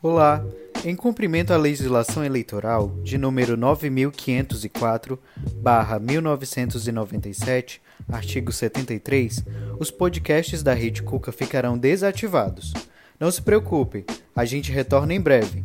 Olá! Em cumprimento à legislação eleitoral de número 9504/1997, artigo 73, os podcasts da Rede Cuca ficarão desativados. Não se preocupe, a gente retorna em breve.